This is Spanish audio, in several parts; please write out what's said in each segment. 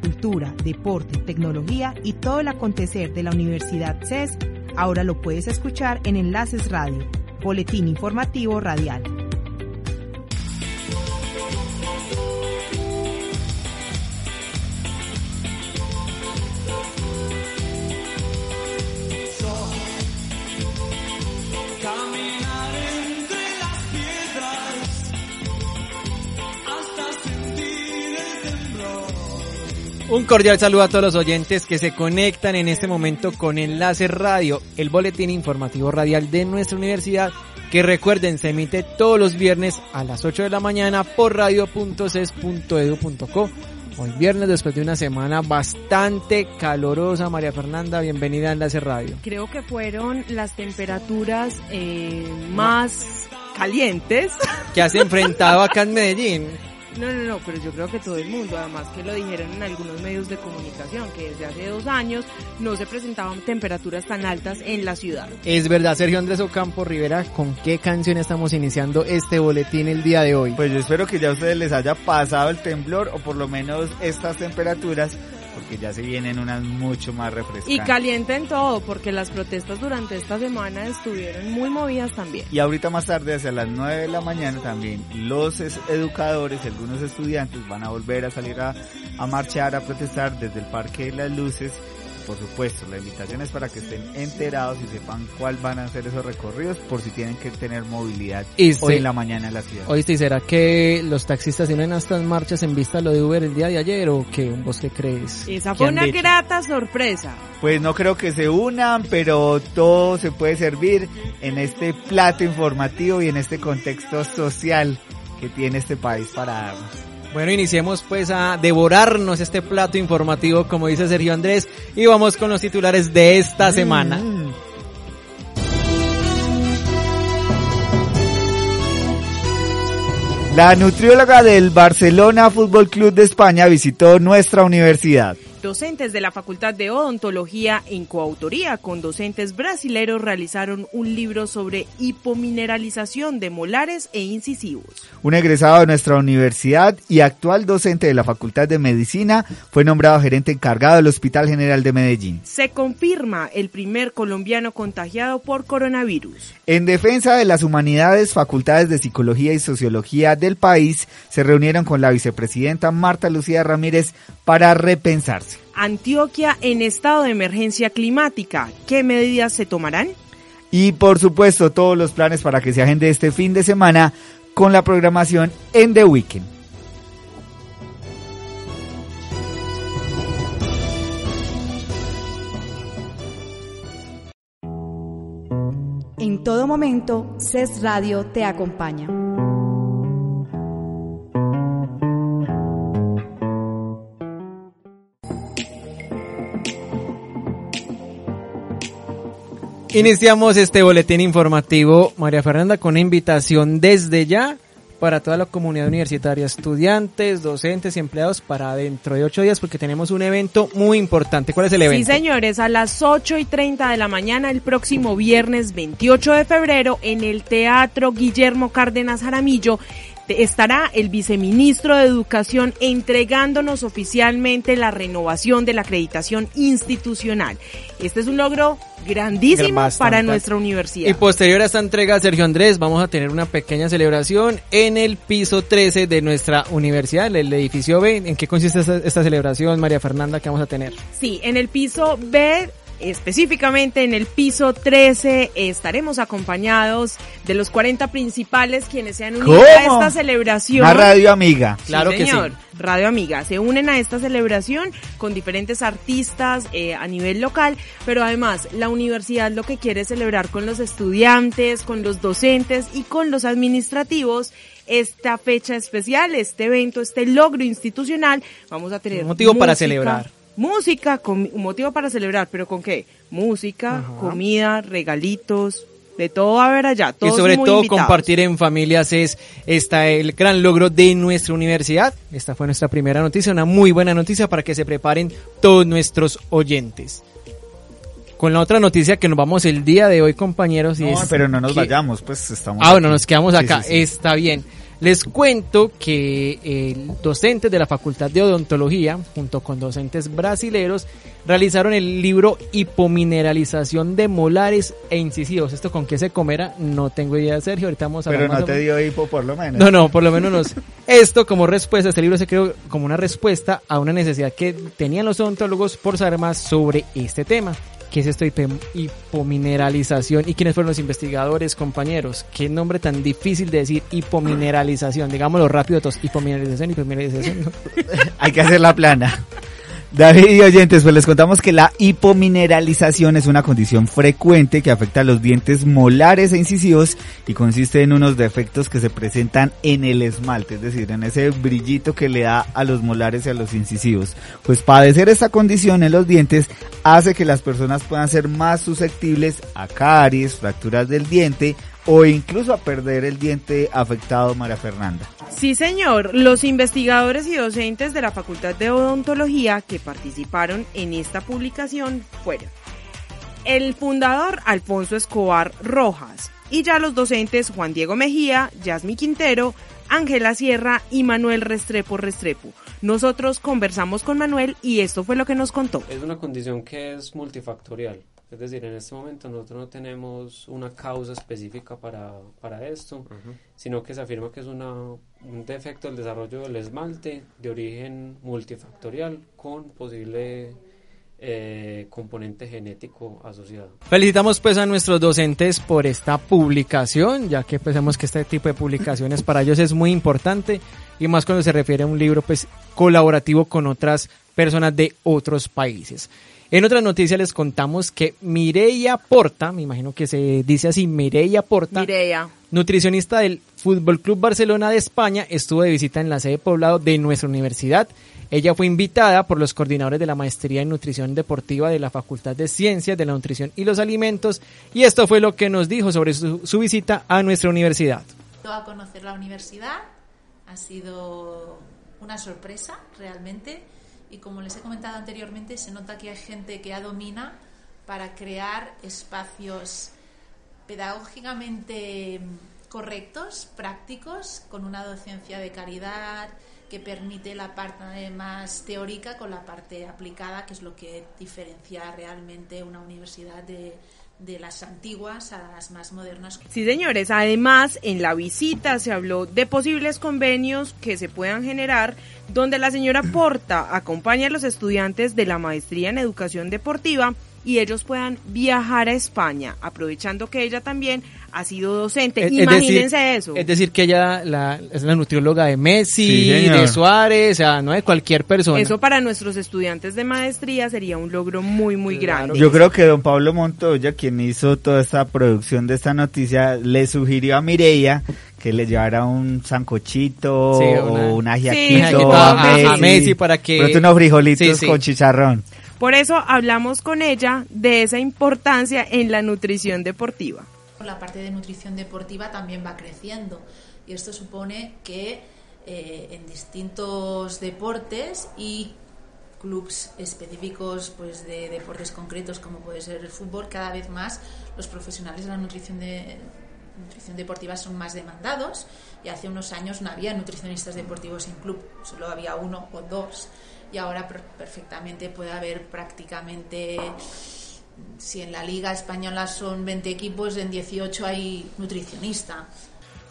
cultura, deporte, tecnología y todo el acontecer de la Universidad CES, ahora lo puedes escuchar en Enlaces Radio, Boletín Informativo Radial. Un cordial saludo a todos los oyentes que se conectan en este momento con Enlace Radio, el boletín informativo radial de nuestra universidad, que recuerden se emite todos los viernes a las 8 de la mañana por radio.ces.edu.co. Hoy viernes después de una semana bastante calorosa, María Fernanda, bienvenida a Enlace Radio. Creo que fueron las temperaturas eh, más calientes que has enfrentado acá en Medellín. No, no, no, pero yo creo que todo el mundo, además que lo dijeron en algunos medios de comunicación, que desde hace dos años no se presentaban temperaturas tan altas en la ciudad. Es verdad, Sergio Andrés Ocampo Rivera, ¿con qué canción estamos iniciando este boletín el día de hoy? Pues yo espero que ya a ustedes les haya pasado el temblor o por lo menos estas temperaturas porque ya se vienen unas mucho más refrescantes. Y calienten todo, porque las protestas durante esta semana estuvieron muy movidas también. Y ahorita más tarde, hacia las 9 de la mañana también, los educadores, algunos estudiantes van a volver a salir a, a marchar, a protestar desde el Parque de las Luces por supuesto, la invitación es para que estén enterados y sepan cuál van a ser esos recorridos por si tienen que tener movilidad hoy en la mañana en la ciudad. Oíste, ¿será que los taxistas tienen estas marchas en vista lo de Uber el día de ayer o qué? ¿Vos qué crees? Esa fue una grata sorpresa. Pues no creo que se unan, pero todo se puede servir en este plato informativo y en este contexto social que tiene este país para darnos. Bueno, iniciemos pues a devorarnos este plato informativo, como dice Sergio Andrés, y vamos con los titulares de esta semana. Mm. La nutrióloga del Barcelona Fútbol Club de España visitó nuestra universidad. Docentes de la Facultad de Odontología, en coautoría con docentes brasileros, realizaron un libro sobre hipomineralización de molares e incisivos. Un egresado de nuestra universidad y actual docente de la Facultad de Medicina fue nombrado gerente encargado del Hospital General de Medellín. Se confirma el primer colombiano contagiado por coronavirus. En defensa de las humanidades, facultades de Psicología y Sociología del país se reunieron con la vicepresidenta Marta Lucía Ramírez para repensarse. Antioquia en estado de emergencia climática. ¿Qué medidas se tomarán? Y por supuesto todos los planes para que se agende este fin de semana con la programación en The Weekend. En todo momento, CES Radio te acompaña. Iniciamos este boletín informativo, María Fernanda, con una invitación desde ya para toda la comunidad universitaria, estudiantes, docentes y empleados para dentro de ocho días porque tenemos un evento muy importante. ¿Cuál es el evento? Sí, señores, a las ocho y treinta de la mañana el próximo viernes 28 de febrero en el Teatro Guillermo Cárdenas Jaramillo estará el viceministro de Educación entregándonos oficialmente la renovación de la acreditación institucional. Este es un logro grandísimo para nuestra universidad. Y posterior a esta entrega, Sergio Andrés, vamos a tener una pequeña celebración en el piso 13 de nuestra universidad, el edificio B. ¿En qué consiste esta, esta celebración, María Fernanda, que vamos a tener? Sí, en el piso B específicamente en el piso 13 estaremos acompañados de los 40 principales quienes se han unido a esta celebración. Una radio amiga. claro que sí. Radio Amiga. Se unen a esta celebración con diferentes artistas eh, a nivel local, pero además la universidad lo que quiere es celebrar con los estudiantes, con los docentes y con los administrativos esta fecha especial, este evento, este logro institucional. Vamos a tener un motivo para celebrar música, comi- un motivo para celebrar, pero ¿con qué? Música, Ajá. comida, regalitos, de todo va a haber allá. y todos sobre muy todo invitados. compartir en familias es esta el gran logro de nuestra universidad. Esta fue nuestra primera noticia, una muy buena noticia para que se preparen todos nuestros oyentes. Con la otra noticia que nos vamos el día de hoy, compañeros, y No, es pero no nos que- vayamos, pues estamos. Ah, bueno, nos quedamos Sí, acá. sí, sí. Está bien. Les cuento que el docentes de la Facultad de Odontología, junto con docentes brasileros, realizaron el libro Hipomineralización de molares e incisivos. ¿Esto con qué se comerá? No tengo idea, Sergio. Ahorita vamos a Pero no te dio hipo por lo menos. No, no, por lo menos nos. Esto como respuesta, este libro se creó como una respuesta a una necesidad que tenían los odontólogos por saber más sobre este tema. ¿Qué es esto hipo- hipomineralización? ¿Y quiénes fueron los investigadores, compañeros? ¿Qué nombre tan difícil de decir hipomineralización? Digámoslo rápido todos. Hipomineralización, hipomineralización. Hay que hacer la plana. David y oyentes, pues les contamos que la hipomineralización es una condición frecuente que afecta a los dientes molares e incisivos y consiste en unos defectos que se presentan en el esmalte, es decir, en ese brillito que le da a los molares y a los incisivos. Pues padecer esta condición en los dientes hace que las personas puedan ser más susceptibles a caries, fracturas del diente o incluso a perder el diente afectado, María Fernanda. Sí, señor. Los investigadores y docentes de la Facultad de Odontología que participaron en esta publicación fueron el fundador Alfonso Escobar Rojas y ya los docentes Juan Diego Mejía, Yasmi Quintero, Ángela Sierra y Manuel Restrepo Restrepo. Nosotros conversamos con Manuel y esto fue lo que nos contó. Es una condición que es multifactorial. Es decir, en este momento nosotros no tenemos una causa específica para, para esto, sino que se afirma que es una, un defecto del desarrollo del esmalte de origen multifactorial con posible eh, componente genético asociado. Felicitamos pues a nuestros docentes por esta publicación, ya que pensamos que este tipo de publicaciones para ellos es muy importante y más cuando se refiere a un libro pues colaborativo con otras personas de otros países. En otra noticia les contamos que Mireia Porta, me imagino que se dice así, Mireia Porta, Mireia. nutricionista del Fútbol Club Barcelona de España, estuvo de visita en la sede poblado de nuestra universidad. Ella fue invitada por los coordinadores de la Maestría en Nutrición Deportiva de la Facultad de Ciencias de la Nutrición y los Alimentos y esto fue lo que nos dijo sobre su, su visita a nuestra universidad. a conocer la universidad. Ha sido una sorpresa realmente y como les he comentado anteriormente se nota que hay gente que ya domina para crear espacios pedagógicamente correctos, prácticos, con una docencia de calidad que permite la parte más teórica con la parte aplicada, que es lo que diferencia realmente una universidad de, de las antiguas a las más modernas. Sí, señores. Además, en la visita se habló de posibles convenios que se puedan generar donde la señora Porta acompaña a los estudiantes de la maestría en educación deportiva y ellos puedan viajar a España, aprovechando que ella también ha sido docente. Es- es Imagínense decir- eso. Es decir, que ella la, es la nutrióloga de Messi, Sí, de Suárez, o sea, no de cualquier persona. Eso para nuestros estudiantes de maestría sería un logro muy, muy Claro. grande. Yo creo que don Pablo Montoya, quien hizo toda esta producción de esta noticia, le sugirió a Mireia que le llevara un sancochito Sí, o una- un Sí, ajiaquito a, a- Messi, a Messi para que- unos frijolitos Sí, sí. con chicharrón. Por eso hablamos con ella de esa importancia en la nutrición deportiva. La parte de nutrición deportiva también va creciendo y esto supone que eh, en distintos deportes y clubs específicos pues de deportes concretos como puede ser el fútbol cada vez más los profesionales de la nutrición de nutrición deportiva son más demandados y hace unos años no había nutricionistas deportivos en club solo había uno o dos y ahora per- perfectamente puede haber prácticamente si en la liga española son 20 equipos en 18 hay nutricionista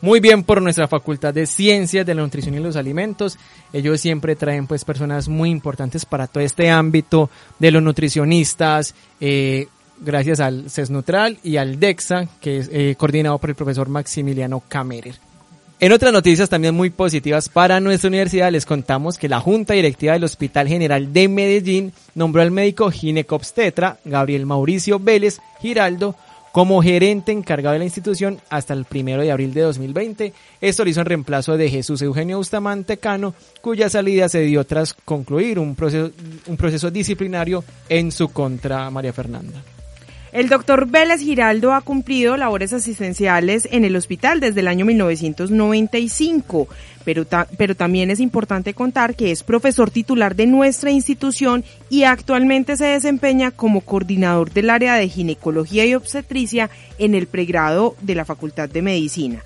Muy bien por nuestra Facultad de Ciencias de la Nutrición y los Alimentos. Ellos siempre traen pues personas muy importantes para todo este ámbito de los nutricionistas, eh, gracias al CESNUTRAL y al DEXA, que es eh, coordinado por el profesor Maximiliano Camerer. En otras noticias también muy positivas para nuestra universidad les contamos que la Junta Directiva del Hospital General de Medellín nombró al médico ginecobstetra Gabriel Mauricio Vélez Giraldo como gerente encargado de la institución hasta el primero de abril de 2020. Esto lo hizo en reemplazo de Jesús Eugenio Bustamante Cano, cuya salida se dio tras concluir un proceso, un proceso disciplinario en su contra, María Fernanda. El doctor Vélez Giraldo ha cumplido labores asistenciales en el hospital desde el año 1995, pero, pero también es importante contar que es profesor titular de nuestra institución y actualmente se desempeña como coordinador del área de ginecología y obstetricia en el pregrado de la Facultad de Medicina.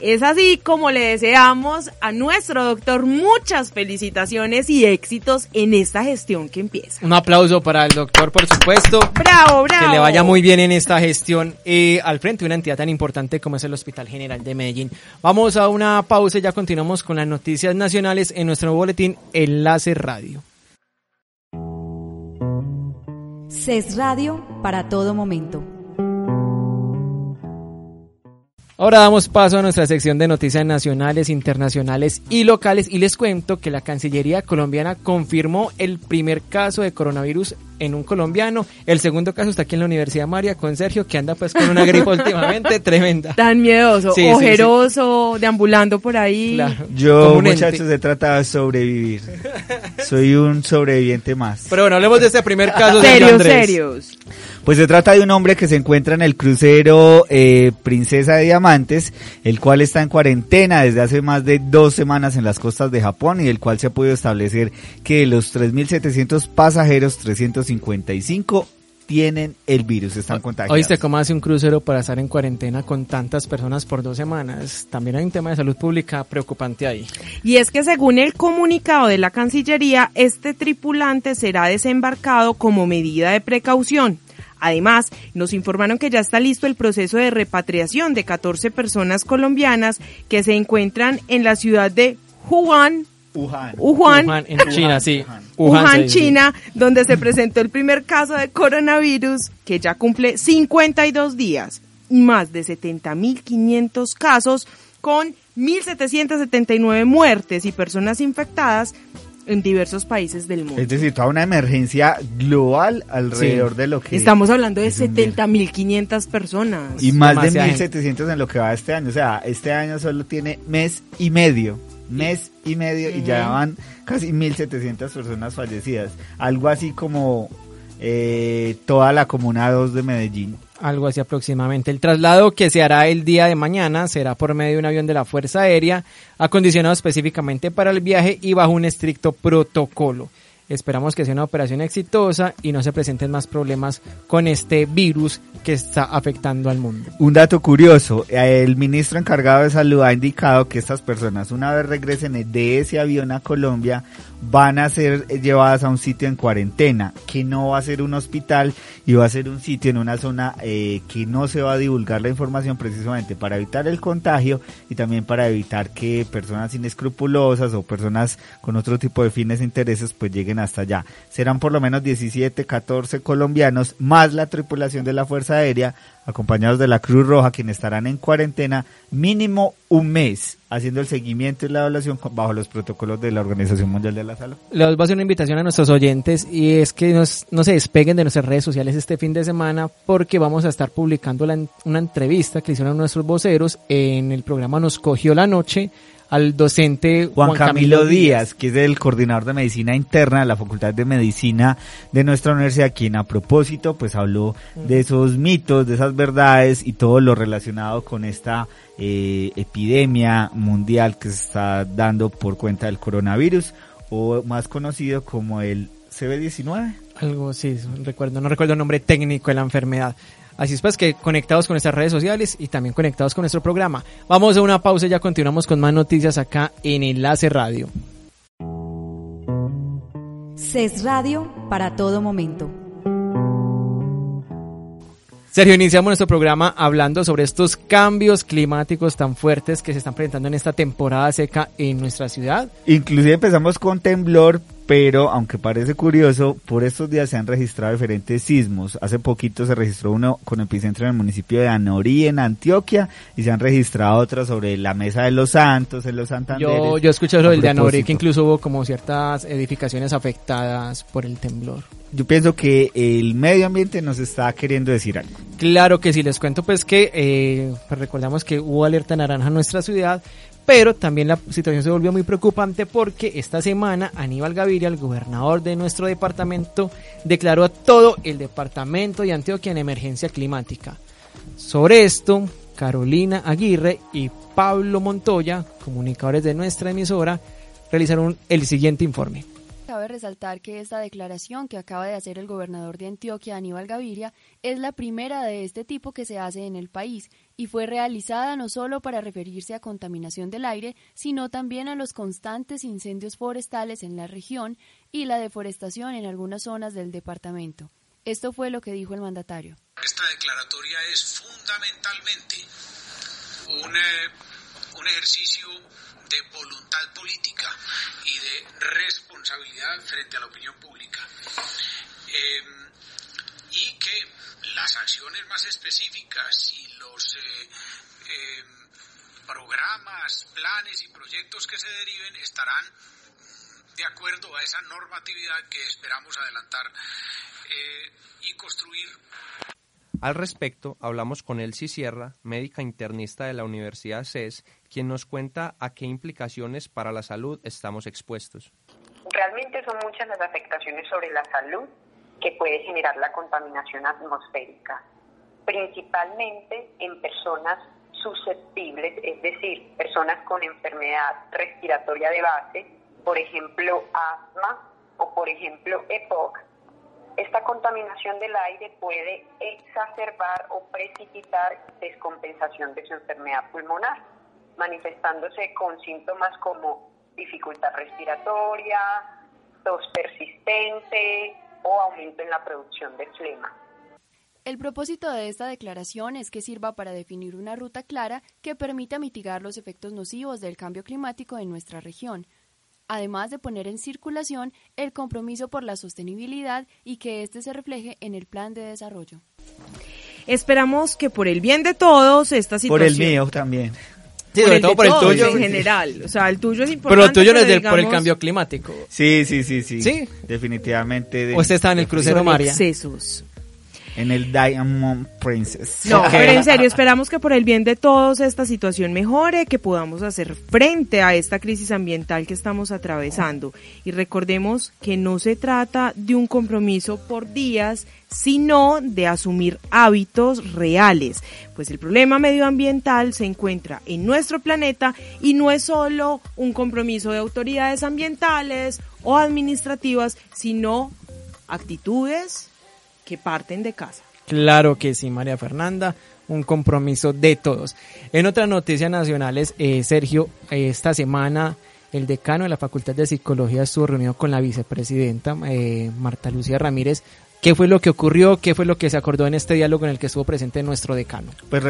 Es así como le deseamos a nuestro doctor muchas felicitaciones y éxitos en esta gestión que empieza. Un aplauso para el doctor, por supuesto. Bravo, bravo. Que le vaya muy bien en esta gestión eh, al frente de una entidad tan importante como es el Hospital General de Medellín. Vamos a una pausa y ya continuamos con las noticias nacionales en nuestro boletín Enlace Radio. CES Radio para todo momento. Ahora damos paso a nuestra sección de noticias nacionales, internacionales y locales y les cuento que la Cancillería colombiana confirmó el primer caso de coronavirus en un colombiano. El segundo caso está aquí en la Universidad María con Sergio, que anda pues con una gripe últimamente tremenda. Tan miedoso, ojeroso, deambulando por ahí. Yo, muchachos, he tratado de sobrevivir. Soy un sobreviviente más. Pero bueno, hablemos de este primer caso. serios, serios. Pues se trata de un hombre que se encuentra en el crucero eh, Princesa de Diamantes, el cual está en cuarentena desde hace más de dos semanas en las costas de Japón y el cual se ha podido establecer que de los 3.700 pasajeros, 355 tienen el virus, están contagiados. ¿Oíste cómo hace un crucero para estar en cuarentena con tantas personas por dos semanas? También hay un tema de salud pública preocupante ahí. Y es que según el comunicado de la Cancillería, este tripulante será desembarcado como medida de precaución. Además, nos informaron que ya está listo el proceso de repatriación de 14 personas colombianas que se encuentran en la ciudad de Wuhan, Wuhan. Wuhan, en China, sí. Wuhan, China, donde se presentó el primer caso de coronavirus que ya cumple 52 días y más de 70.500 casos con 1.779 muertes y personas infectadas en diversos países del mundo. Es decir, toda una emergencia global alrededor de lo que... Estamos hablando de 70.500 personas. Y más de 1.700 en lo que va este año. O sea, este año solo tiene mes y medio. Mes y medio y ya van casi 1.700 personas fallecidas. Algo así como eh, toda la Comuna 2 de Medellín. Algo así aproximadamente. El traslado que se hará el día de mañana será por medio de un avión de la Fuerza Aérea, acondicionado específicamente para el viaje y bajo un estricto protocolo. Esperamos que sea una operación exitosa y no se presenten más problemas con este virus que está afectando al mundo. Un dato curioso, el ministro encargado de salud ha indicado que estas personas una vez regresen de ese avión a Colombia van a ser llevadas a un sitio en cuarentena, que no va a ser un hospital y va a ser un sitio en una zona eh, que no se va a divulgar la información precisamente para evitar el contagio y también para evitar que personas inescrupulosas o personas con otro tipo de fines e intereses pues lleguen hasta allá. Serán por lo menos 17, 14 colombianos más la tripulación de la Fuerza Aérea acompañados de la Cruz Roja, quienes estarán en cuarentena mínimo un mes, haciendo el seguimiento y la evaluación bajo los protocolos de la Organización Mundial de la Salud. Les voy a hacer una invitación a nuestros oyentes y es que no se despeguen de nuestras redes sociales este fin de semana porque vamos a estar publicando una entrevista que hicieron nuestros voceros en el programa Nos Cogió la Noche al docente Juan, Camilo, Díaz, que es el coordinador de medicina interna de la Facultad de Medicina de nuestra universidad, quien a propósito pues habló de esos mitos, de esas verdades y todo lo relacionado con esta eh, epidemia mundial que se está dando por cuenta del coronavirus o más conocido como el CB19. Algo sí, recuerdo, no recuerdo el nombre técnico de la enfermedad. Así es pues que conectados con nuestras redes sociales y también conectados con nuestro programa. Vamos a una pausa y ya continuamos con más noticias acá en Enlace Radio. CES Radio para todo momento. Sergio, iniciamos nuestro programa hablando sobre estos cambios climáticos tan fuertes que se están presentando en esta temporada seca en nuestra ciudad. Inclusive empezamos con temblor, pero aunque parece curioso, por estos días se han registrado diferentes sismos. Hace poquito se registró uno con epicentro en el municipio de Anorí, en Antioquia, y se han registrado otros sobre la Mesa de los Santos, en los Santanderes. Yo, yo escuché lo del de Anorí, que incluso hubo como ciertas edificaciones afectadas por el temblor. yo pienso que el medio ambiente nos está queriendo decir algo. Claro que sí, les cuento pues que eh, pues recordamos que hubo alerta naranja en nuestra ciudad, pero también la situación se volvió muy preocupante porque esta semana Aníbal Gaviria, el gobernador de nuestro departamento, declaró a todo el departamento de Antioquia en emergencia climática. Sobre esto, Carolina Aguirre y Pablo Montoya, comunicadores de nuestra emisora, realizaron el siguiente informe. Cabe resaltar que esta declaración que acaba de hacer el gobernador de Antioquia, Aníbal Gaviria, es la primera de este tipo que se hace en el país y fue realizada no solo para referirse a contaminación del aire, sino también a los constantes incendios forestales en la región y la deforestación en algunas zonas del departamento. Esto fue lo que dijo el mandatario. Esta declaratoria es fundamentalmente un, eh, un ejercicio de voluntad política y de responsabilidad frente a la opinión pública. Eh, y que las acciones más específicas y los eh, eh, programas, planes y proyectos que se deriven estarán de acuerdo a esa normatividad que esperamos adelantar y construir. Al respecto, hablamos con Elsie Sierra, médica internista de la Universidad CES, quien nos cuenta a qué implicaciones para la salud estamos expuestos. Realmente son muchas las afectaciones sobre la salud que puede generar la contaminación atmosférica, principalmente en personas susceptibles, es decir, personas con enfermedad respiratoria de base, por ejemplo, asma o por ejemplo EPOC, esta contaminación del aire puede exacerbar o precipitar descompensación de su enfermedad pulmonar, manifestándose con síntomas como dificultad respiratoria, tos persistente o aumento en la producción de flema. El propósito de esta declaración es que sirva para definir una ruta clara que permita mitigar los efectos nocivos del cambio climático en nuestra región, además de poner en circulación el compromiso por la sostenibilidad y que éste se refleje en el plan de desarrollo. Esperamos que por el bien de todos esta situación... Por el mío también. Sí, sobre todo por el tuyo. En general. O sea, el tuyo es importante. Pero el tuyo no es por el cambio climático. Sí, sí, sí, sí. Sí. Definitivamente. ¿O usted está en el crucero María? Excesos en el Diamond Princess. No, pero en serio, esperamos que por el bien de todos esta situación mejore, que podamos hacer frente a esta crisis ambiental que estamos atravesando. Y recordemos que no se trata de un compromiso por días, sino de asumir hábitos reales, pues el problema medioambiental se encuentra en nuestro planeta y no es solo un compromiso de autoridades ambientales o administrativas, sino actitudes, que parten de casa. Claro que sí, María Fernanda, un compromiso de todos. En otras noticias nacionales, eh, Sergio, esta semana el decano de la Facultad de Psicología estuvo reunido con la vicepresidenta eh, Marta Lucía Ramírez ¿Qué fue lo que ocurrió? ¿Qué fue lo que se acordó en este diálogo en el que estuvo presente nuestro decano? Pues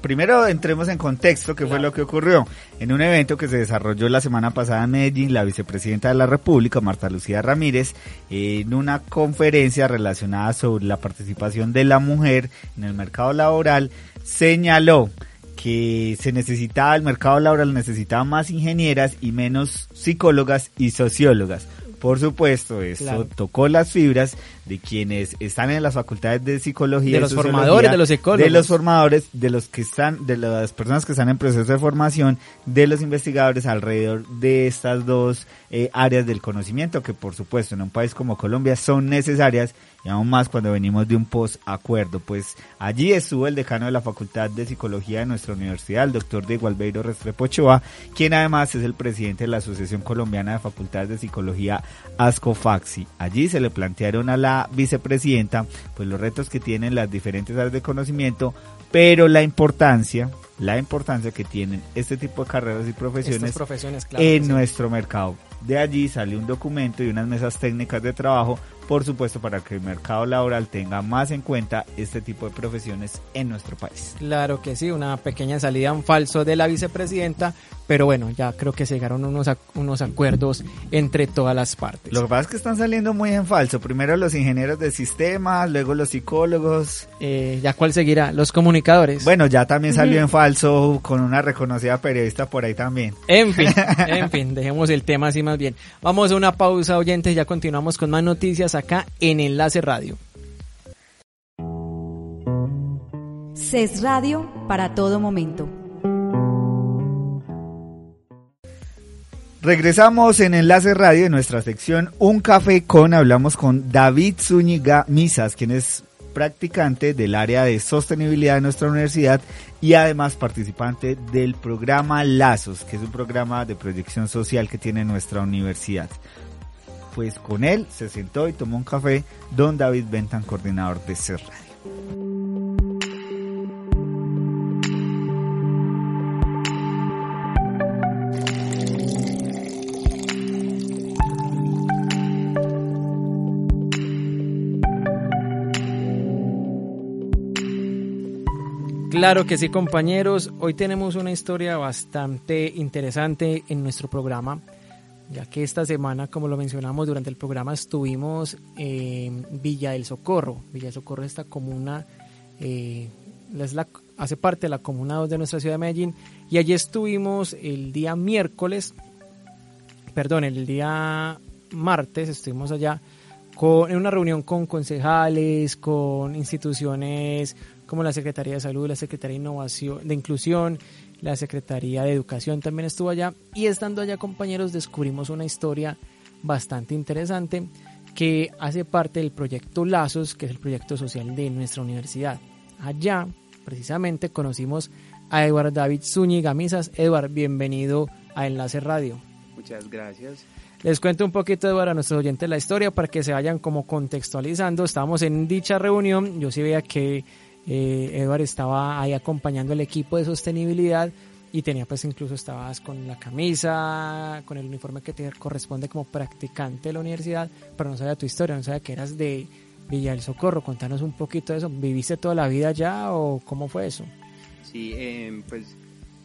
primero entremos en contexto, ¿qué fue lo que ocurrió? En un evento que se desarrolló la semana pasada en Medellín, la vicepresidenta de la República, Marta Lucía Ramírez, en una conferencia relacionada sobre la participación de la mujer en el mercado laboral, señaló que se necesitaba, el mercado laboral necesitaba más ingenieras y menos psicólogas y sociólogas por supuesto, eso tocó las fibras de quienes están en las facultades de psicología, de los formadores, de los psicólogos, de los formadores, de los que están, de las personas que están en proceso de formación, de los investigadores alrededor de estas dos eh, áreas del conocimiento que, por supuesto, en un país como Colombia son necesarias y aún más cuando venimos de un post-acuerdo. Pues allí estuvo el decano de la Facultad de Psicología de nuestra universidad, el doctor de Gualbeiro Restrepo Ochoa, quien además es el presidente de la Asociación Colombiana de Facultades de Psicología, ASCOFAXI. Allí se le plantearon a la vicepresidenta pues los retos que tienen las diferentes áreas de conocimiento, pero la importancia la importancia que tienen este tipo de carreras y profesiones, profesiones en nuestro mercado. De allí sale un documento y unas mesas técnicas de trabajo por supuesto para que el mercado laboral tenga más en cuenta este tipo de profesiones en nuestro país. Claro que sí, una pequeña salida en falso de la vicepresidenta, pero bueno, ya creo que se llegaron unos, unos acuerdos entre todas las partes. Lo que pasa es que están saliendo muy en falso, primero los ingenieros de sistemas, luego los psicólogos. Eh, ¿Ya cuál seguirá? Los comunicadores. Bueno, ya también salió en falso con una reconocida periodista por ahí también. En fin, en fin, dejemos el tema así más bien. Vamos a una pausa oyentes, ya continuamos con más noticias más acá en Enlace Radio. CES Radio para todo momento. Regresamos en Enlace Radio en nuestra sección Un Café con, hablamos con David Zúñiga Misas, quien es practicante del área de sostenibilidad de nuestra universidad y además participante del programa Lazos, que es un programa de proyección social que tiene nuestra universidad. Pues con él se sentó y tomó un café don David Bentan, coordinador de CES Radio. Claro que sí, compañeros. Hoy tenemos una historia bastante interesante en nuestro programa, ya que esta semana, como lo mencionamos durante el programa, estuvimos en Villa del Socorro. Villa del Socorro, esta comuna, eh, es la, hace parte de la comuna 2 de nuestra ciudad de Medellín, y allí estuvimos el día miércoles, perdón, el día martes, estuvimos allá con, en una reunión con concejales, con instituciones como la Secretaría de Salud, la Secretaría de Innovación, de Inclusión, la Secretaría de Educación también estuvo allá y estando allá compañeros descubrimos una historia bastante interesante que hace parte del proyecto Lazos, que es el proyecto social de nuestra universidad. Allá precisamente conocimos a Eduard David Zúñiga Misas. Eduard, bienvenido a Enlace Radio. Muchas gracias. Les cuento un poquito, Eduard, a nuestros oyentes la historia para que se vayan como contextualizando. Estábamos en dicha reunión, yo sí veía que eh, Edward estaba ahí acompañando el equipo de sostenibilidad y tenía pues incluso estabas con la camisa, con el uniforme que te corresponde como practicante de la universidad, pero no sabía tu historia, no sabía que eras de Villa del Socorro. Contanos un poquito de eso. ¿Viviste toda la vida allá o cómo fue eso? Sí, eh, pues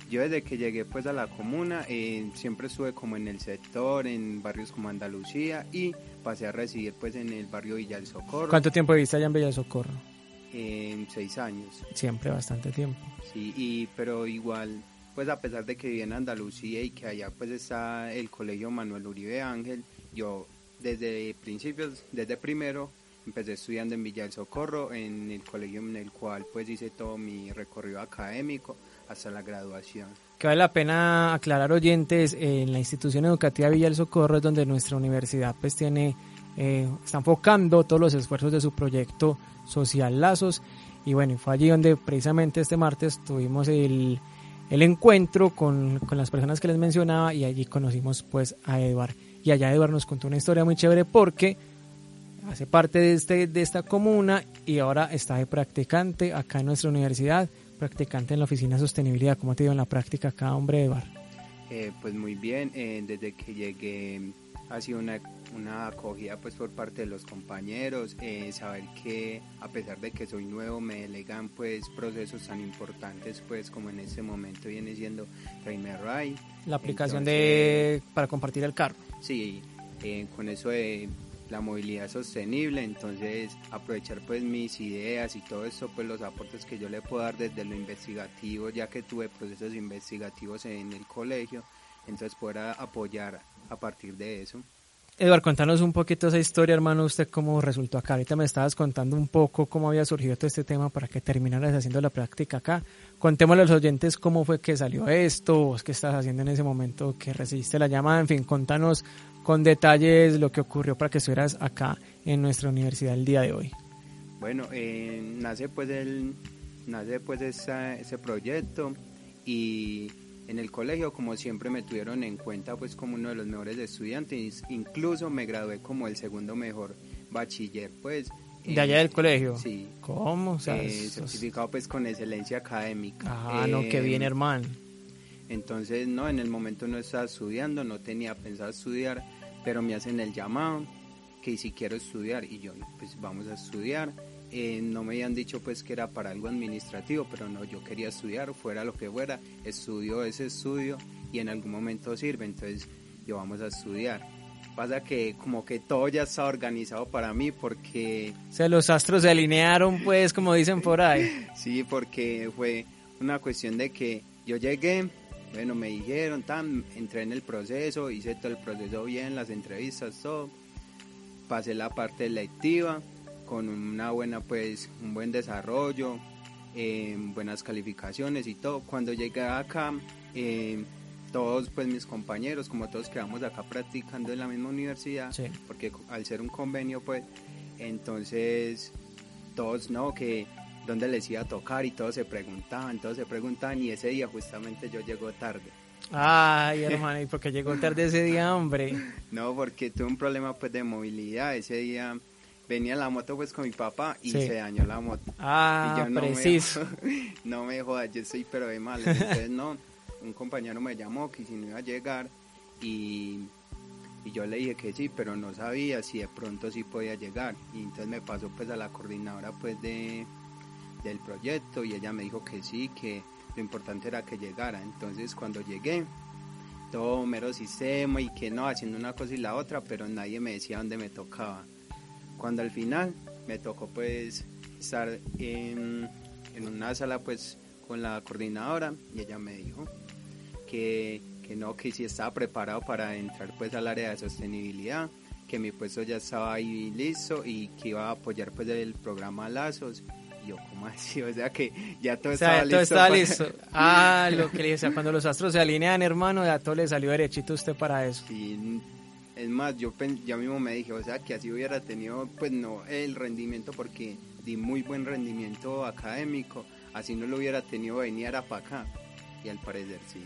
yo desde que llegué pues a la comuna eh, siempre estuve como en el sector, en barrios como Andalucía y pasé a residir pues en el barrio Villa del Socorro. ¿Cuánto tiempo viviste allá en Villa del Socorro? En seis años. Siempre bastante tiempo. Sí, y, pero igual, pues a pesar de que viví en Andalucía y que allá pues está el colegio Manuel Uribe Ángel, yo desde principios, desde primero, empecé estudiando en Villa del Socorro, en el colegio en el cual pues hice todo mi recorrido académico hasta la graduación. Que vale la pena aclarar oyentes, en la institución educativa Villa del Socorro es donde nuestra universidad pues tiene, eh, está enfocando todos los esfuerzos de su proyecto Social Lazos. Y bueno, fue allí donde precisamente este martes tuvimos el, el encuentro con, con, las personas que les mencionaba y allí conocimos pues a Eduard. Y allá Eduard nos contó una historia muy chévere porque hace parte de, este, de esta comuna y ahora está de practicante acá en nuestra universidad, practicante en la oficina de sostenibilidad. ¿Cómo te dio en la práctica acá, hombre, Eduard? Eh, pues muy bien, eh, desde que llegué ha sido una una acogida pues por parte de los compañeros, eh, saber que a pesar de que soy nuevo me delegan pues procesos tan importantes pues como en este momento viene siendo Primer Ray. La aplicación de para compartir el carro. Sí, eh, con eso de la movilidad sostenible, entonces aprovechar pues mis ideas y todo esto, pues los aportes que yo le puedo dar desde lo investigativo, ya que tuve procesos investigativos en el colegio, entonces poder apoyar a partir de eso. Eduardo, contanos un poquito esa historia, hermano, usted cómo resultó acá. Ahorita me estabas contando un poco cómo había surgido todo este tema para que terminaras haciendo la práctica acá. Contémosle a los oyentes cómo fue que salió esto, vos qué estás haciendo en ese momento que recibiste la llamada, en fin, contanos con detalles lo que ocurrió para que estuvieras acá en nuestra universidad el día de hoy. Bueno, eh, nace pues el, nace pues ese proyecto y en el colegio, como siempre me tuvieron en cuenta pues como uno de los mejores estudiantes, incluso me gradué como el segundo mejor bachiller pues. ¿De allá del colegio? Sí. ¿Cómo? O sea, eh, certificado pues con excelencia académica. Ah, no, qué bien em, hermano. Entonces, no, en el momento no estaba estudiando, no tenía pensado estudiar, pero me hacen el llamado que si quiero estudiar y yo pues vamos a estudiar eh, no me habían dicho pues que era para algo administrativo, pero no, yo quería estudiar, fuera lo que fuera, estudio ese estudio y en algún momento sirve, entonces yo vamos a estudiar. Pasa que como que todo ya está organizado para mí porque... O sea, los astros se alinearon pues como dicen por ahí. sí, porque fue una cuestión de que yo llegué, bueno, me dijeron, tan, entré en el proceso, hice todo el proceso bien, las entrevistas, todo pasé la parte electiva con una buena, pues, un buen desarrollo, eh, buenas calificaciones y todo. Cuando llegué acá, eh, todos pues mis compañeros, como todos quedamos acá practicando en la misma universidad, porque al ser un convenio pues, entonces todos no, que dónde les iba a tocar y todos se preguntaban, todos se preguntaban y ese día justamente yo llego tarde. Ay, hermano, ¿y por qué llegó tarde ese día, hombre? No, porque tuve un problema pues de movilidad. Ese día venía la moto pues con mi papá y se dañó la moto. Ah, y yo, no preciso. Me, no me jodas, yo estoy pero de mal. Entonces no, un compañero me llamó que si no iba a llegar y, y yo le dije que sí, pero no sabía si de pronto sí podía llegar. Y entonces me pasó pues a la coordinadora pues de del proyecto y ella me dijo que sí, que lo importante era que llegara. Entonces cuando llegué, todo mero sistema y que no, haciendo una cosa y la otra, pero nadie me decía dónde me tocaba. Cuando al final me tocó pues estar en, en una sala pues con la coordinadora y ella me dijo que, que no, que si estaba preparado para entrar pues al área de sostenibilidad, que mi puesto ya estaba ahí listo y que iba a apoyar pues el programa Lazos yo, ¿cómo así? O sea que ya todo estaba listo. Todo estaba listo. Ah, lo que le decía, cuando los astros se alinean, hermano, ya todo le salió derechito a usted para eso. Sí, es más, yo ya mismo me dije, o sea, que así hubiera tenido, pues no, el rendimiento, porque di muy buen rendimiento académico, así no lo hubiera tenido, venir para acá. Y al parecer sí.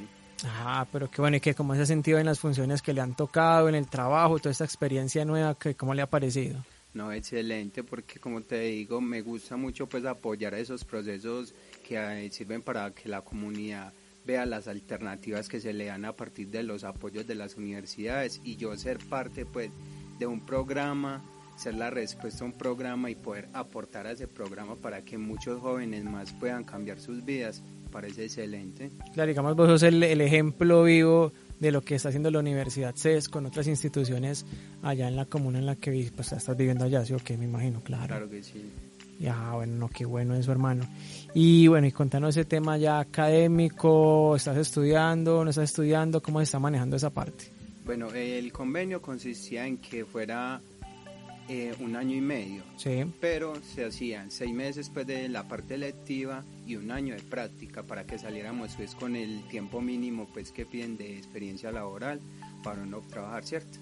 Ah, pero qué bueno, y que cómo se ha sentido en las funciones que le han tocado, en el trabajo, toda esta experiencia nueva, que ¿cómo le ha parecido? No, excelente, porque como te digo, me gusta mucho pues apoyar esos procesos que eh, sirven para que la comunidad vea las alternativas que se le dan a partir de los apoyos de las universidades y yo ser parte pues de un programa, ser la respuesta a un programa y poder aportar a ese programa para que muchos jóvenes más puedan cambiar sus vidas, parece excelente. Claro, digamos vos sos el, el ejemplo vivo de lo que está haciendo la Universidad CES con otras instituciones allá en la comuna en la que pues, estás viviendo allá, ¿sí o qué? Me imagino, claro. Claro que sí. Ya, bueno, no, qué bueno eso, hermano. Y bueno, y contanos ese tema ya académico, ¿estás estudiando, no estás estudiando? ¿Cómo se está manejando esa parte? Bueno, el convenio consistía en que fuera eh, un año y medio. Sí. Pero se hacían seis meses después de la parte electiva y un año de práctica para que saliéramos pues con el tiempo mínimo pues que piden de experiencia laboral para no trabajar, ¿cierto?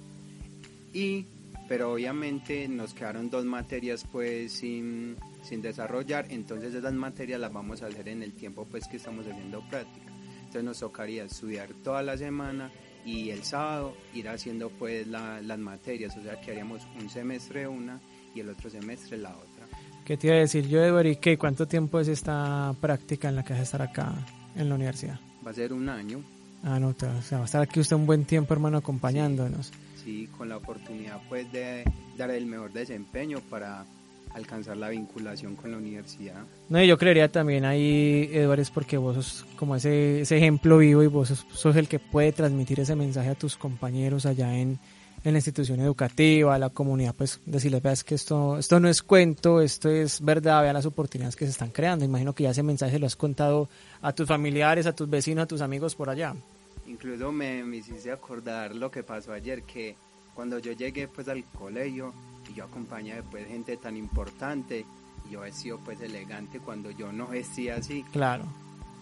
Y, pero obviamente nos quedaron dos materias pues sin, sin desarrollar, entonces esas materias las vamos a hacer en el tiempo pues que estamos haciendo práctica. Entonces nos tocaría estudiar toda la semana y el sábado ir haciendo pues las materias, o sea que haríamos un semestre una y el otro semestre la otra. ¿Qué te iba a decir yo, Edward? ¿Y qué, cuánto tiempo es esta práctica en la que vas a estar acá en la universidad? Va a ser un año. Ah, no, o sea, va a estar aquí usted un buen tiempo, hermano, acompañándonos. sí, con la oportunidad pues de dar el mejor desempeño para alcanzar la vinculación con la universidad. No, y yo creería también ahí, Eduardo, es porque vos sos como ese, ese ejemplo vivo y vos sos, el que puede transmitir ese mensaje a tus compañeros allá en, en la institución educativa, a la comunidad, pues decirles, veas que esto, esto no es cuento, esto es verdad, vean las oportunidades que se están creando. Imagino que ya ese mensaje lo has contado a tus familiares, a tus vecinos, a tus amigos por allá. Incluso me, me hiciste acordar lo que pasó ayer, que cuando yo llegué pues al colegio, y yo acompañé después gente tan importante, yo he sido pues elegante cuando yo no vestía así. Claro.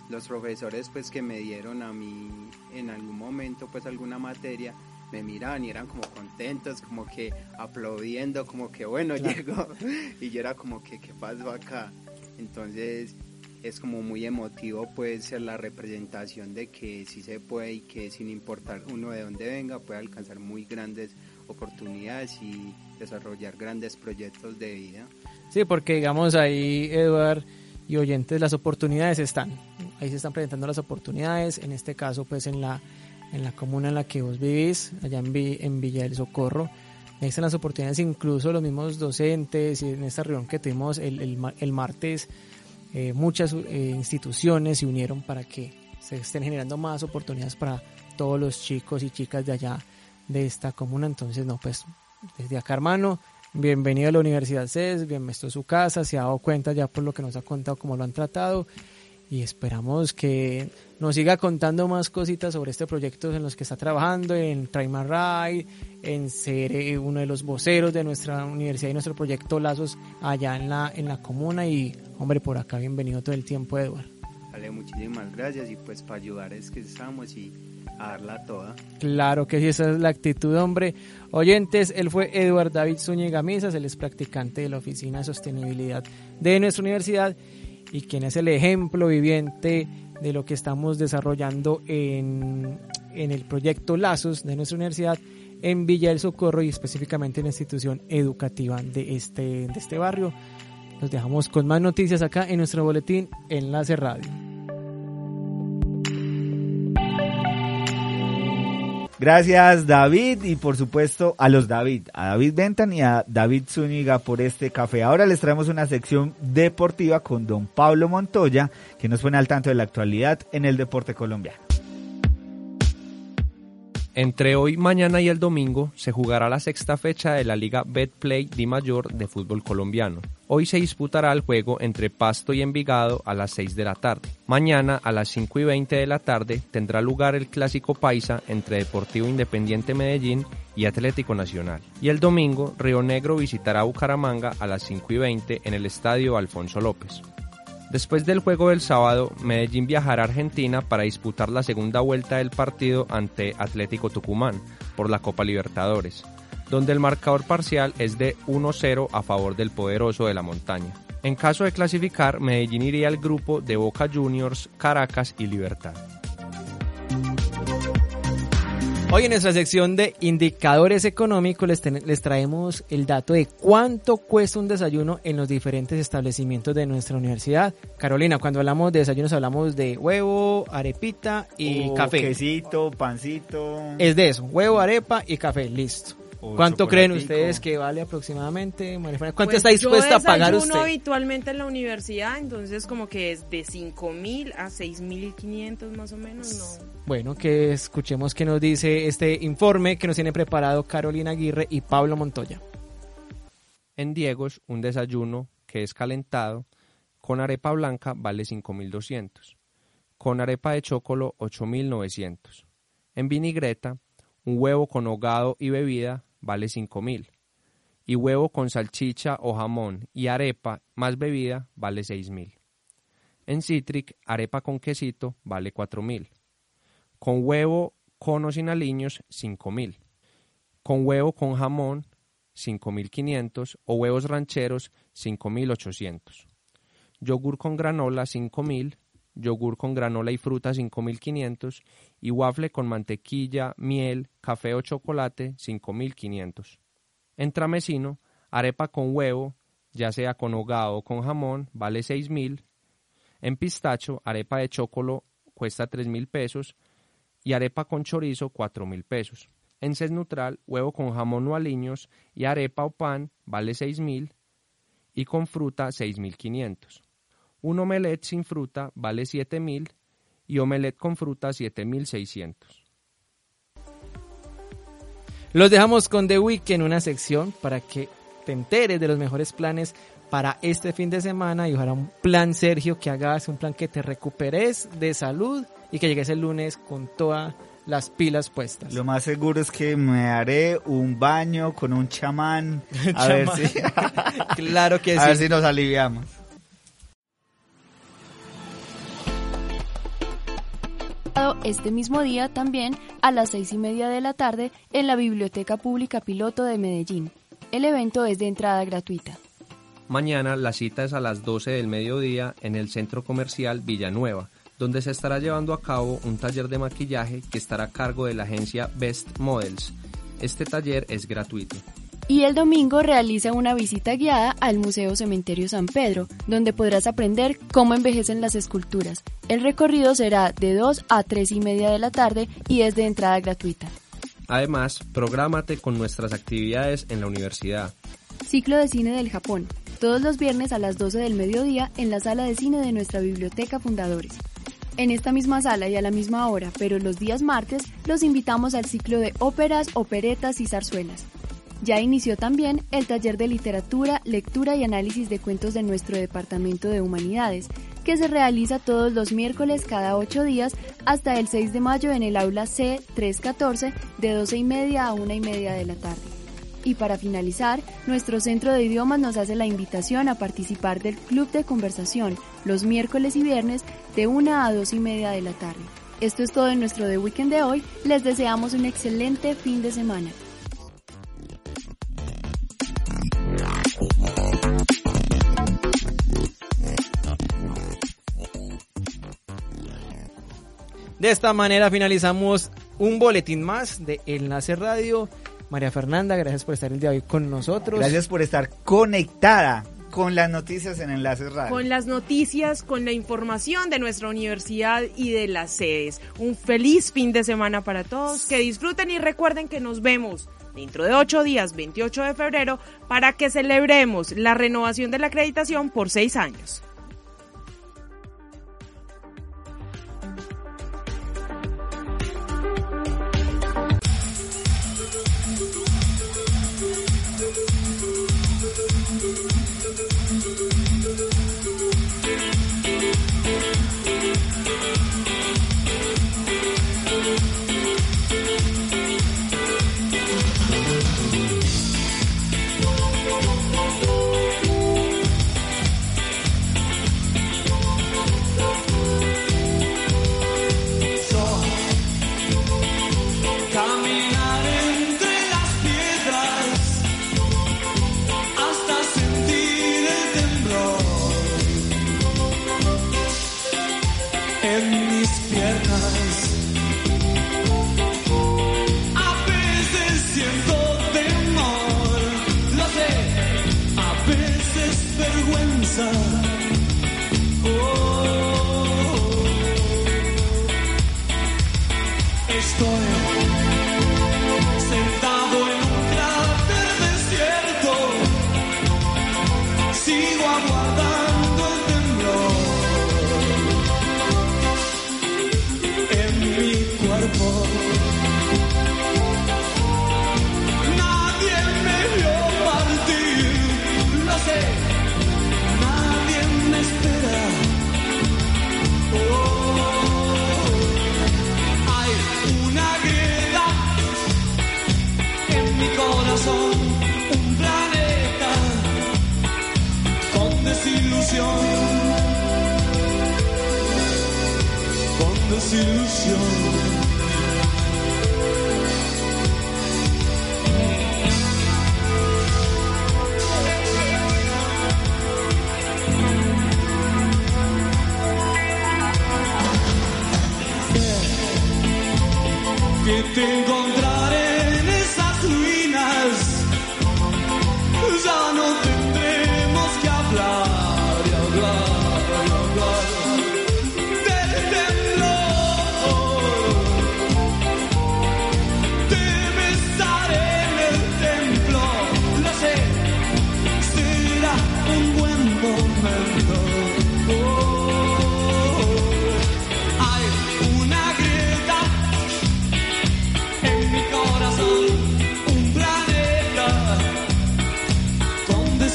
Los profesores pues que me dieron a mí en algún momento pues alguna materia, me miraban y eran como contentos, como que aplaudiendo, como que bueno, llegó. Y yo era como que, ¿qué pasó acá? Entonces es como muy emotivo pues la representación de que sí se puede y que sin importar uno de dónde venga puede alcanzar muy grandes oportunidades y desarrollar grandes proyectos de vida. Sí, porque digamos ahí, Eduard y oyentes, las oportunidades están. Ahí se están presentando las oportunidades, en este caso pues en la, en la comuna en la que vos vivís, allá en, en Villa del Socorro. Ahí están las oportunidades, incluso los mismos docentes, en esta reunión que tuvimos el, el, el martes, eh, muchas eh, instituciones se unieron para que se estén generando más oportunidades para todos los chicos y chicas de allá de esta comuna. Entonces, no, pues desde acá, hermano, bienvenido a la Universidad CES, bienvenido a su casa, se ha dado cuenta ya por lo que nos ha contado cómo lo han tratado. Y esperamos que nos siga contando más cositas sobre este proyecto en los que está trabajando, en Traima Ride, en ser eh, uno de los voceros de nuestra universidad y nuestro proyecto Lazos allá en la, en la comuna y hombre, por acá bienvenido todo el tiempo, Eduardo. Vale, muchísimas gracias y pues para ayudar es que estamos y a darla toda. Claro que sí, esa es la actitud, hombre. Oyentes, él fue Eduardo David Zúñiga Misas, él es practicante de la Oficina de Sostenibilidad de nuestra universidad y quien es el ejemplo viviente de lo que estamos desarrollando en, en el proyecto Lazos de nuestra universidad en Villa del Socorro y específicamente en la institución educativa de este, de este barrio. Nos dejamos con más noticias acá en nuestro boletín Enlace Radio. Gracias David y por supuesto a los David, a David Bentan y a David Zúñiga por este café. Ahora les traemos una sección deportiva con don Pablo Montoya que nos pone al tanto de la actualidad en el deporte colombiano. Entre hoy, mañana y el domingo se jugará la sexta fecha de la Liga Betplay Di Mayor de fútbol colombiano. Hoy se disputará el juego entre Pasto y Envigado a las 6 de la tarde. Mañana a las 5 y 20 de la tarde tendrá lugar el clásico paisa entre Deportivo Independiente Medellín y Atlético Nacional. Y el domingo, Río Negro visitará Bucaramanga a las 5 y 20 en el estadio Alfonso López. Después del juego del sábado, Medellín viajará a Argentina para disputar la segunda vuelta del partido ante Atlético Tucumán por la Copa Libertadores, donde el marcador parcial es de 1-0 a favor del poderoso de la montaña. En caso de clasificar, Medellín iría al grupo de Boca Juniors, Caracas y Libertad. Hoy en nuestra sección de indicadores económicos les, les, traemos el dato de cuánto cuesta un desayuno en los diferentes establecimientos de nuestra universidad. Carolina, cuando hablamos de desayunos hablamos de huevo, arepita y café. Quesito, pancito. Es de eso, huevo, arepa y café, listo. ¿Cuánto creen ustedes que vale aproximadamente, ¿Cuánto pues está dispuesta a pagar usted? Yo habitualmente en la universidad, entonces como que es de 5 mil a 6 mil 500 más o menos, no. Bueno, que escuchemos qué nos dice este informe que nos tiene preparado Carolina Aguirre y Pablo Montoya. En Diegos, un desayuno que es calentado con arepa blanca vale 5.200, con arepa de chocolo 8.900. En vinigreta, un huevo con hogado y bebida vale 5.000 y huevo con salchicha o jamón y arepa más bebida vale 6.000. En Citric, arepa con quesito vale 4.000. Con huevo con o sin aliños 5.000. Con huevo con jamón 5.500 o huevos rancheros 5.800. Yogur con granola 5.000 yogur con granola y fruta 5500 y waffle con mantequilla, miel, café o chocolate 5500. En tramesino, arepa con huevo, ya sea con hogado o con jamón, vale 6000. En pistacho, arepa de chocolate cuesta 3000 pesos y arepa con chorizo 4000 pesos. En sed neutral, huevo con jamón o aliños y arepa o pan vale 6000 y con fruta 6500. Un omelette sin fruta vale 7000 y omelette con fruta 7600. Los dejamos con The Week en una sección para que te enteres de los mejores planes para este fin de semana y ojalá un plan Sergio que hagas un plan que te recuperes de salud y que llegues el lunes con todas las pilas puestas. Lo más seguro es que me haré un baño con un chamán a ver si claro que a ver si nos aliviamos. Este mismo día también a las seis y media de la tarde en la Biblioteca Pública Piloto de Medellín. El evento es de entrada gratuita. Mañana la cita es a las 12 del mediodía en el Centro Comercial Villanueva, donde se estará llevando a cabo un taller de maquillaje que estará a cargo de la agencia Best Models. Este taller es gratuito y el domingo realiza una visita guiada al Museo Cementerio San Pedro, donde podrás aprender cómo envejecen las esculturas. El recorrido será de 2 a 3 y media de la tarde y es de entrada gratuita. Además, prográmate con nuestras actividades en la universidad. Ciclo de cine del Japón, todos los viernes a las 12 del mediodía en la sala de cine de nuestra biblioteca Fundadores. En esta misma sala y a la misma hora, pero los días martes, los invitamos al ciclo de óperas, operetas y zarzuelas. Ya inició también el taller de literatura, lectura y análisis de cuentos de nuestro Departamento de Humanidades, que se realiza todos los miércoles cada ocho días hasta el 6 de mayo en el aula C 314 de 12 y media a una y media de la tarde. Y para finalizar, nuestro centro de idiomas nos hace la invitación a participar del club de conversación los miércoles y viernes de 1 a 2 y media de la tarde. Esto es todo en nuestro The Weekend de hoy. Les deseamos un excelente fin de semana. De esta manera finalizamos un boletín más de Enlace Radio. María Fernanda, gracias por estar el día de hoy con nosotros. Gracias por estar conectada con las noticias en Enlaces Radio. Con las noticias, con la información de nuestra universidad y de las sedes. Un feliz fin de semana para todos. Que disfruten y recuerden que nos vemos dentro de ocho días, 28 de febrero, para que celebremos la renovación de la acreditación por seis años.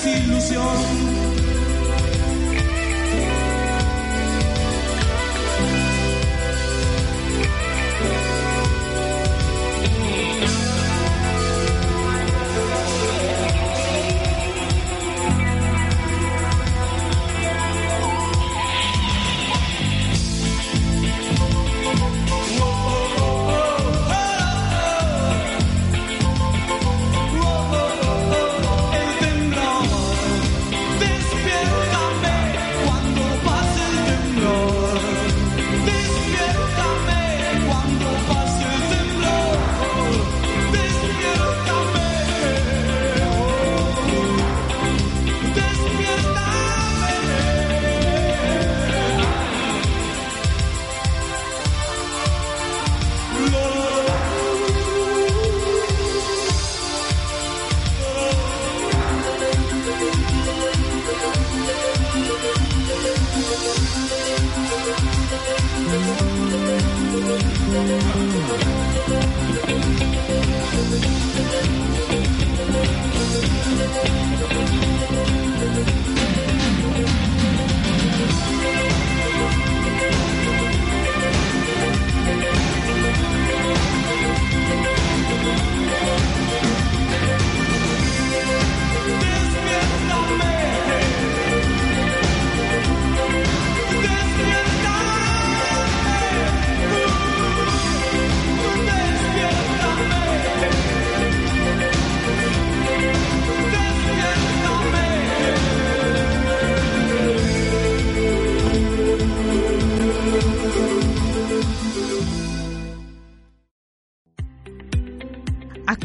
desilusión.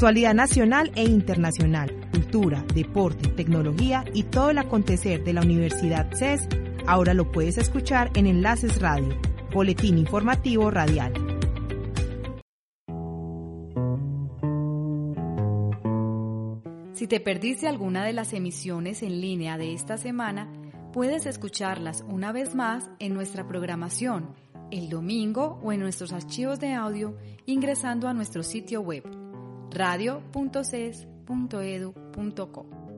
Actualidad nacional e internacional, cultura, deporte, tecnología y todo el acontecer de la Universidad CES, ahora lo puedes escuchar en Enlaces Radio, Boletín Informativo Radial. Si te perdiste alguna de las emisiones en línea de esta semana, puedes escucharlas una vez más en nuestra programación el domingo o en nuestros archivos de audio ingresando a nuestro sitio web radio.ces.edu.co.